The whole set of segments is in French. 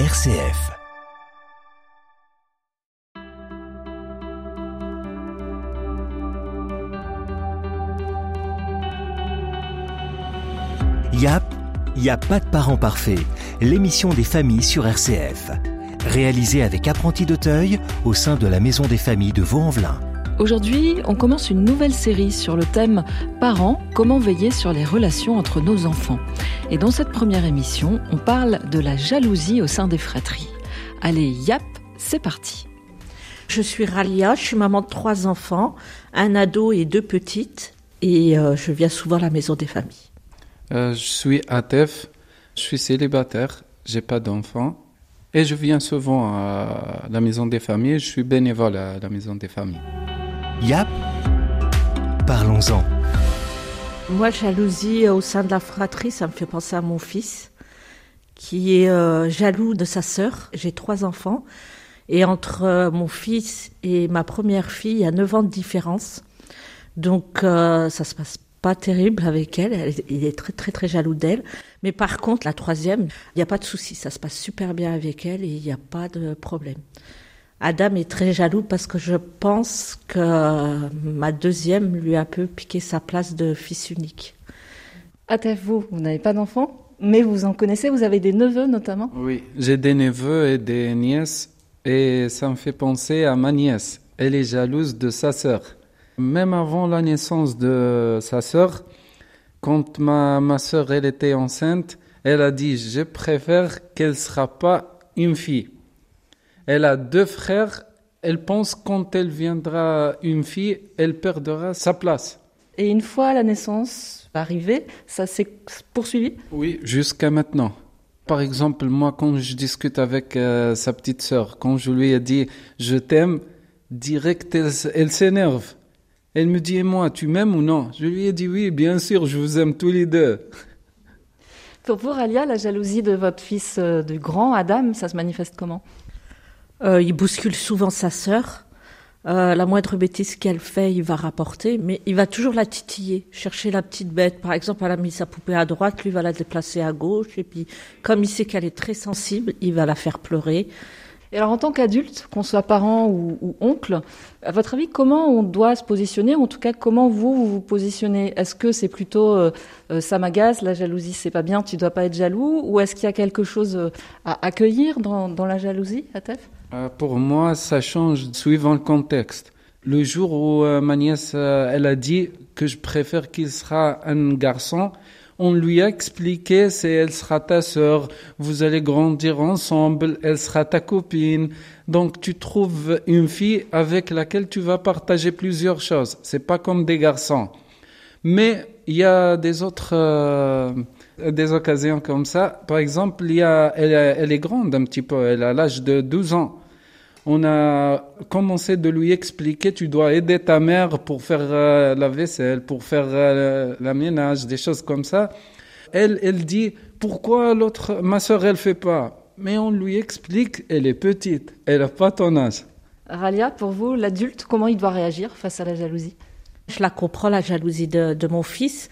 RCF. YAP, n'y a pas de parents parfaits. L'émission des familles sur RCF. Réalisée avec Apprenti d'Auteuil au sein de la Maison des familles de Vaux-en-Velin. Aujourd'hui, on commence une nouvelle série sur le thème Parents, comment veiller sur les relations entre nos enfants. Et dans cette première émission, on parle de la jalousie au sein des fratries. Allez, yap, c'est parti. Je suis Ralia, je suis maman de trois enfants, un ado et deux petites, et euh, je viens souvent à la maison des familles. Euh, je suis Atef, je suis célibataire, j'ai pas d'enfants, et je viens souvent à la maison des familles, je suis bénévole à la maison des familles. YAP, parlons-en. Moi, jalousie au sein de la fratrie, ça me fait penser à mon fils, qui est euh, jaloux de sa sœur. J'ai trois enfants, et entre euh, mon fils et ma première fille, il y a 9 ans de différence. Donc, euh, ça se passe pas terrible avec elle. elle. Il est très, très, très jaloux d'elle. Mais par contre, la troisième, il n'y a pas de souci. Ça se passe super bien avec elle et il n'y a pas de problème. Adam est très jaloux parce que je pense que ma deuxième lui a un peu piqué sa place de fils unique. Atef, vous, vous n'avez pas d'enfants, mais vous en connaissez, vous avez des neveux notamment? Oui, j'ai des neveux et des nièces, et ça me fait penser à ma nièce. Elle est jalouse de sa sœur. Même avant la naissance de sa sœur, quand ma, ma sœur elle était enceinte, elle a dit je préfère qu'elle ne sera pas une fille. Elle a deux frères. Elle pense quand elle viendra une fille, elle perdra sa place. Et une fois la naissance arrivée, ça s'est poursuivi? Oui, jusqu'à maintenant. Par exemple, moi, quand je discute avec euh, sa petite sœur, quand je lui ai dit je t'aime, direct, elle, s'énerve. Elle me dit et moi, tu m'aimes ou non? Je lui ai dit oui, bien sûr, je vous aime tous les deux. Pour vous, Alia, la jalousie de votre fils euh, du grand, Adam, ça se manifeste comment? Euh, il bouscule souvent sa sœur. Euh, la moindre bêtise qu'elle fait, il va rapporter, mais il va toujours la titiller, chercher la petite bête. Par exemple, elle a mis sa poupée à droite, lui va la déplacer à gauche, et puis comme il sait qu'elle est très sensible, il va la faire pleurer. Et alors, en tant qu'adulte, qu'on soit parent ou, oncle, à votre avis, comment on doit se positionner En tout cas, comment vous vous, positionnez? Est-ce que c'est plutôt euh, euh, ça m'agace, la jalousie, c'est pas bien, tu dois pas être jaloux? Ou est-ce qu'il y a quelque chose euh, à accueillir dans, dans la jalousie, Atef? Pour moi, ça change suivant le contexte. Le jour où ma nièce, elle a dit que je préfère qu'il sera un garçon, on lui a expliqué, c'est elle sera ta sœur, vous allez grandir ensemble, elle sera ta copine. Donc tu trouves une fille avec laquelle tu vas partager plusieurs choses. C'est pas comme des garçons. Mais il y a des autres euh, des occasions comme ça. Par exemple, il y a, elle, elle est grande un petit peu, elle a l'âge de 12 ans. On a commencé de lui expliquer, tu dois aider ta mère pour faire euh, la vaisselle, pour faire euh, la ménage, des choses comme ça. Elle, elle dit, pourquoi l'autre, ma soeur, elle fait pas? Mais on lui explique, elle est petite, elle a pas ton âge. Ralia, pour vous, l'adulte, comment il doit réagir face à la jalousie? Je la comprends, la jalousie de, de mon fils,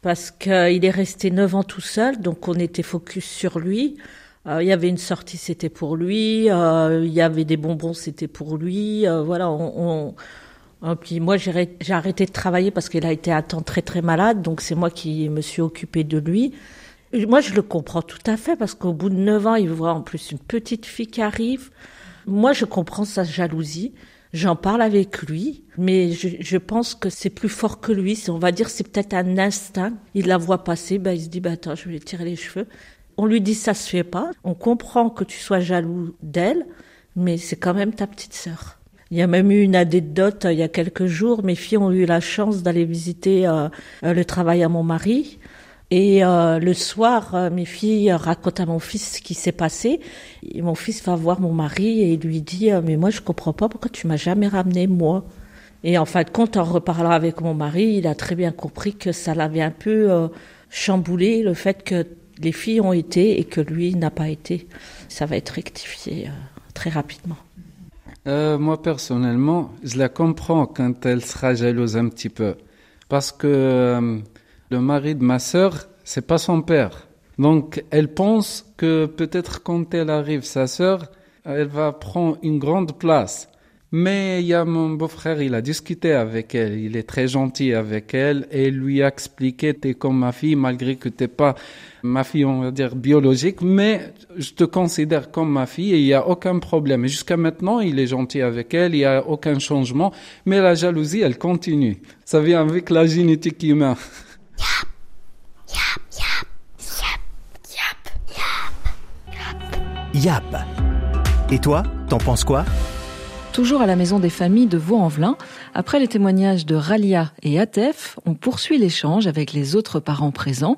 parce qu'il est resté 9 ans tout seul, donc on était focus sur lui. Euh, Il y avait une sortie, c'était pour lui. euh, Il y avait des bonbons, c'était pour lui. euh, voilà, on... on- puis moi, j'ai arrêt- j'ai arrêté de travailler parce qu'il a été un temps très très malade, donc c'est moi qui me suis occupée de lui. Moi, je le comprends tout à fait parce qu'au bout de 9 ans, il voit en plus une petite fille qui arrive. Moi, je comprends sa jalousie. J'en parle avec lui, mais je, je pense que c'est plus fort que lui. On va dire c'est peut-être un instinct. Il la voit passer, ben il se dit bah attends, je vais lui tirer les cheveux. On lui dit ça se fait pas. On comprend que tu sois jaloux d'elle, mais c'est quand même ta petite sœur. Il y a même eu une anecdote euh, il y a quelques jours. Mes filles ont eu la chance d'aller visiter euh, euh, le travail à mon mari. Et le soir, mes filles racontent à mon fils ce qui s'est passé. Et mon fils va voir mon mari et lui dit Mais moi, je comprends pas pourquoi tu m'as jamais ramené, moi. Et en fin de compte, en reparlant avec mon mari, il a très bien compris que ça l'avait un peu chamboulé, le fait que les filles ont été et que lui n'a pas été. Ça va être rectifié euh, très rapidement. Euh, moi, personnellement, je la comprends quand elle sera jalouse un petit peu. Parce que euh, le mari de ma sœur, c'est pas son père. Donc, elle pense que peut-être quand elle arrive, sa sœur, elle va prendre une grande place. Mais il y a mon beau-frère, il a discuté avec elle, il est très gentil avec elle et lui a expliqué t'es comme ma fille malgré que t'es pas ma fille, on va dire biologique, mais je te considère comme ma fille et il n'y a aucun problème. Jusqu'à maintenant, il est gentil avec elle, il n'y a aucun changement, mais la jalousie, elle continue. Ça vient avec la génétique humaine. Yap. Et toi, t'en penses quoi? Toujours à la maison des familles de Vaux-en-Velin, après les témoignages de Ralia et Atef, on poursuit l'échange avec les autres parents présents.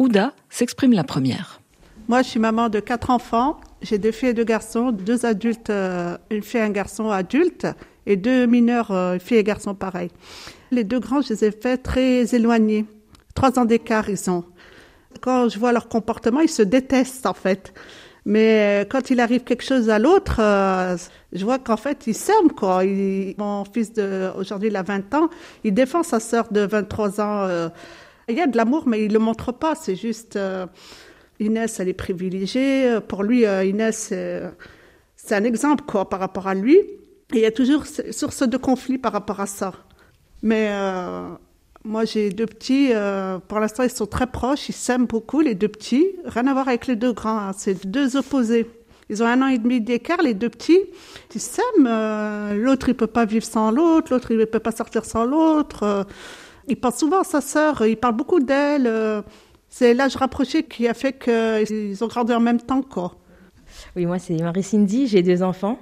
Ouda s'exprime la première. Moi, je suis maman de quatre enfants. J'ai deux filles et deux garçons, deux adultes, euh, une fille et un garçon adulte, et deux mineurs, euh, une fille et garçon pareil. Les deux grands, je les ai faits très éloignés. Trois ans d'écart, ils ont. Quand je vois leur comportement, ils se détestent, en fait. Mais euh, quand il arrive quelque chose à l'autre, euh, je vois qu'en fait, ils s'aiment, quoi. Il, mon fils de, aujourd'hui, il a 20 ans, il défend sa sœur de 23 ans. Euh. il y a de l'amour, mais il le montre pas. C'est juste, Inès, elle est privilégiée. Pour lui, Inès, c'est un exemple, quoi, par rapport à lui. Il y a toujours source de conflit par rapport à ça. Mais moi, j'ai deux petits. Euh, pour l'instant, ils sont très proches. Ils s'aiment beaucoup, les deux petits. Rien à voir avec les deux grands. Hein. C'est deux opposés. Ils ont un an et demi d'écart, les deux petits. Ils s'aiment. Euh, l'autre, il peut pas vivre sans l'autre. L'autre, il peut pas sortir sans l'autre. Euh, il pense souvent à sa sœur. Il parle beaucoup d'elle. c'est l'âge rapproché qui a fait qu'ils ont grandi en même temps, quoi. Oui, moi, c'est Marie-Cindy. J'ai deux enfants.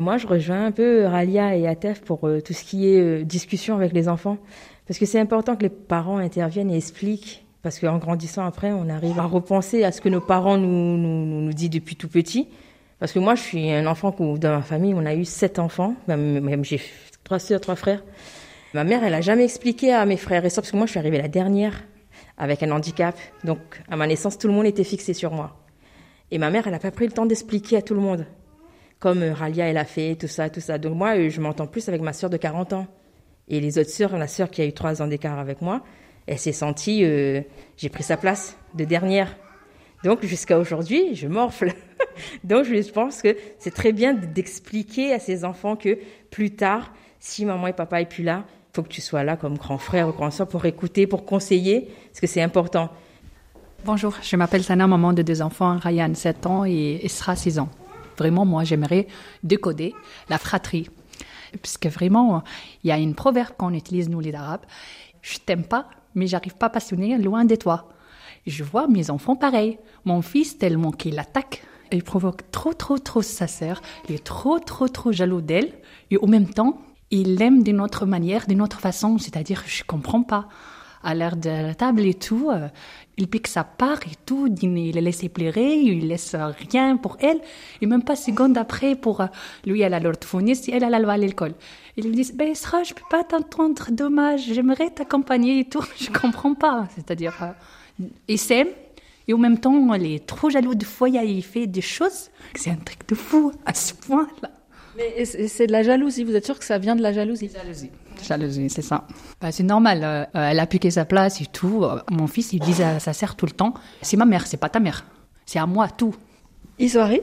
Moi, je rejoins un peu Ralia et Atef pour tout ce qui est discussion avec les enfants. Parce que c'est important que les parents interviennent et expliquent, parce qu'en grandissant après, on arrive à repenser à ce que nos parents nous, nous, nous disent depuis tout petit. Parce que moi, je suis un enfant où, dans ma famille, on a eu sept enfants, même, j'ai trois soeurs, trois frères. Ma mère, elle a jamais expliqué à mes frères et sœurs, parce que moi, je suis arrivée la dernière avec un handicap. Donc, à ma naissance, tout le monde était fixé sur moi. Et ma mère, elle n'a pas pris le temps d'expliquer à tout le monde. Comme euh, Ralia, elle a fait, tout ça, tout ça. Donc, moi, euh, je m'entends plus avec ma sœur de 40 ans. Et les autres sœurs, la sœur qui a eu trois ans d'écart avec moi, elle s'est sentie, euh, j'ai pris sa place de dernière. Donc jusqu'à aujourd'hui, je morfle. Donc je pense que c'est très bien d'expliquer à ces enfants que plus tard, si maman et papa est plus là, faut que tu sois là comme grand frère ou grand soeur pour écouter, pour conseiller, parce que c'est important. Bonjour, je m'appelle Sana, maman de deux enfants, Ryan 7 ans et Isra 6 ans. Vraiment, moi, j'aimerais décoder la fratrie puisque vraiment, il y a une proverbe qu'on utilise, nous les Arabes, je t'aime pas, mais j'arrive pas à passionner loin de toi. Je vois mes enfants pareil. Mon fils, tellement qu'il attaque, il provoque trop, trop, trop sa sœur, il est trop, trop, trop jaloux d'elle, et au même temps, il l'aime d'une autre manière, d'une autre façon, c'est-à-dire, je comprends pas à l'air de la table et tout. Euh, il pique sa part et tout, il la laisse pleurer, il laisse rien pour elle. Et même pas seconde après pour euh, lui, elle a l'orthophoniste et elle, elle va à l'école. Il lui dit, ben, Sra, je peux pas t'entendre, dommage, j'aimerais t'accompagner et tout. Je comprends pas. C'est-à-dire, euh, il s'aime, et en même temps, il est trop jaloux de fois, il fait des choses. C'est un truc de fou, à ce point-là. Mais c'est de la jalousie, vous êtes sûr que ça vient de la jalousie? Jalousie. Jalousie, c'est ça. Bah, c'est normal, euh, elle a piqué sa place et tout. Euh, mon fils, il dit à sa sœur tout le temps, c'est ma mère, c'est pas ta mère. C'est à moi, tout. Isoari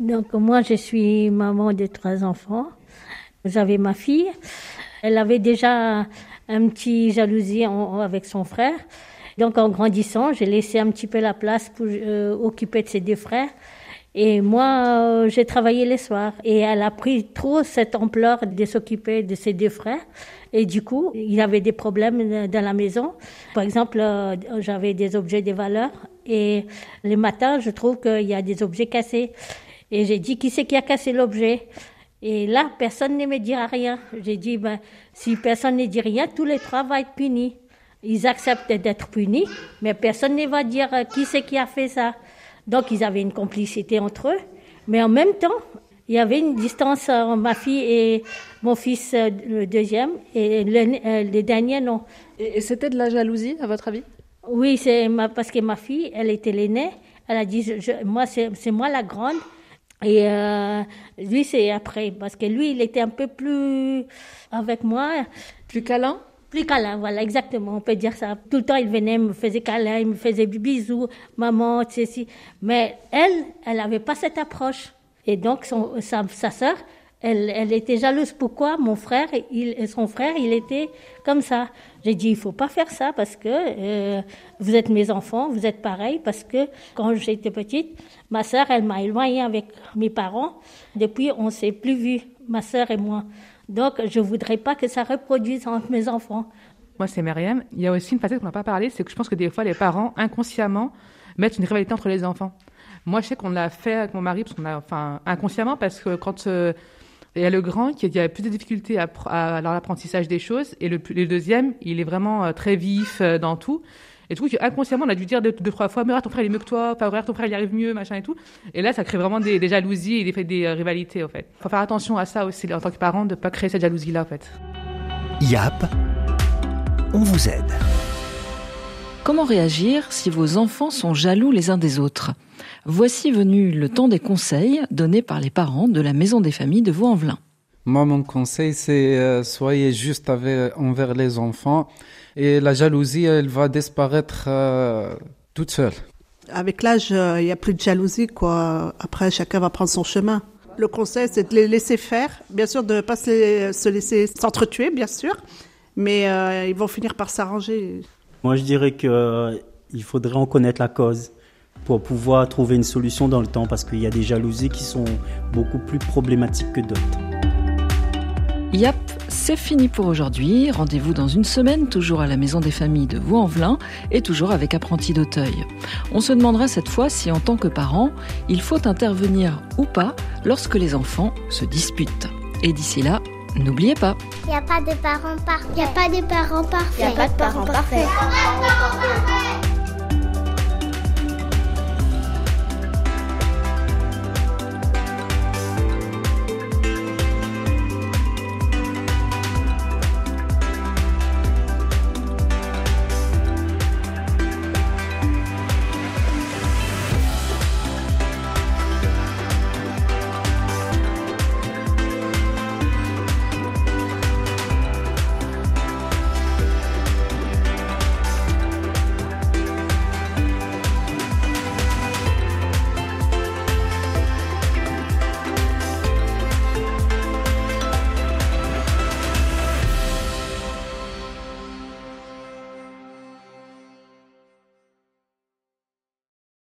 Donc moi, je suis maman de trois enfants. J'avais ma fille. Elle avait déjà un petit jalousie avec son frère. Donc en grandissant, j'ai laissé un petit peu la place pour euh, occuper de ses deux frères. Et moi, euh, j'ai travaillé les soirs. Et elle a pris trop cette ampleur de s'occuper de ses deux frères. Et du coup, il avait des problèmes dans la maison. Par exemple, euh, j'avais des objets de valeur. Et les matins, je trouve qu'il y a des objets cassés. Et j'ai dit, qui c'est qui a cassé l'objet? Et là, personne ne me dira rien. J'ai dit, ben, si personne ne dit rien, tous les trois vont être punis. Ils acceptent d'être punis, mais personne ne va dire euh, qui c'est qui a fait ça. Donc ils avaient une complicité entre eux, mais en même temps, il y avait une distance entre ma fille et mon fils, euh, le deuxième, et le, euh, dernier, non. Et, c'était de la jalousie, à votre avis? Oui, c'est parce que ma fille, elle était l'aînée. Elle a dit, moi, c'est moi la grande. Et euh, lui, c'est après, parce que lui, il était un peu plus avec moi. Plus câlin? Plus câlin, voilà, exactement, on peut dire ça. Tout le temps, il venait, me faisait câlin, il me faisait bisous, maman, ceci. Mais elle, elle n'avait pas cette approche. Et donc, son, sa, sa sœur, elle, elle était jalouse. Pourquoi mon frère il, son frère, il était comme ça? J'ai dit, il faut pas faire ça parce que euh, vous êtes mes enfants, vous êtes pareils. Parce que quand j'étais petite, ma sœur, elle m'a éloignée avec mes parents. Depuis, on s'est plus vus, ma sœur et moi. Donc, je voudrais pas que ça reproduise entre mes enfants. Moi, c'est Myriam. Il y a aussi une facette qu'on n'a pas parlé, c'est que je pense que des fois, les parents, inconsciemment, mettent une rivalité entre les enfants. Moi, je sais qu'on l'a fait avec mon mari, parce qu'on a, enfin, inconsciemment, parce que quand euh, il y a le grand qui a plus de difficultés à, l'apprentissage des choses, et le, le, deuxième, il est vraiment euh, très vif euh, dans tout. Et du coup, inconsciemment, on a dû dire deux, deux trois fois, mais ton frère, il est mieux que toi, enfin, ton frère, il y arrive mieux, machin et tout. Et là, ça crée vraiment des, des jalousies et des, des rivalités, en fait. Faut faire attention à ça aussi, en tant que parent, de pas créer cette jalousie-là, en fait. YAP, on vous aide. Comment réagir si vos enfants sont jaloux les uns des autres? Voici venu le temps des conseils donnés par les parents de la Maison des Familles de Vaux-en-Velin. Moi, mon conseil, c'est euh, soyez juste avec, envers les enfants et la jalousie, elle va disparaître euh, toute seule. Avec l'âge, il euh, n'y a plus de jalousie, quoi. Après, chacun va prendre son chemin. Le conseil, c'est de les laisser faire. Bien sûr, de ne pas se, se laisser s'entretuer, bien sûr. Mais euh, ils vont finir par s'arranger. Moi, je dirais qu'il faudrait en connaître la cause pour pouvoir trouver une solution dans le temps parce qu'il y a des jalousies qui sont beaucoup plus problématiques que d'autres. Yap, c'est fini pour aujourd'hui. Rendez-vous dans une semaine, toujours à la Maison des Familles de Vaux-en-Velin et toujours avec Apprenti d'Auteuil. On se demandera cette fois si, en tant que parent, il faut intervenir ou pas lorsque les enfants se disputent. Et d'ici là, n'oubliez pas. Il n'y a pas de parents parfaits. Il n'y a pas de parents parfaits. Il n'y a pas de parents parfaits.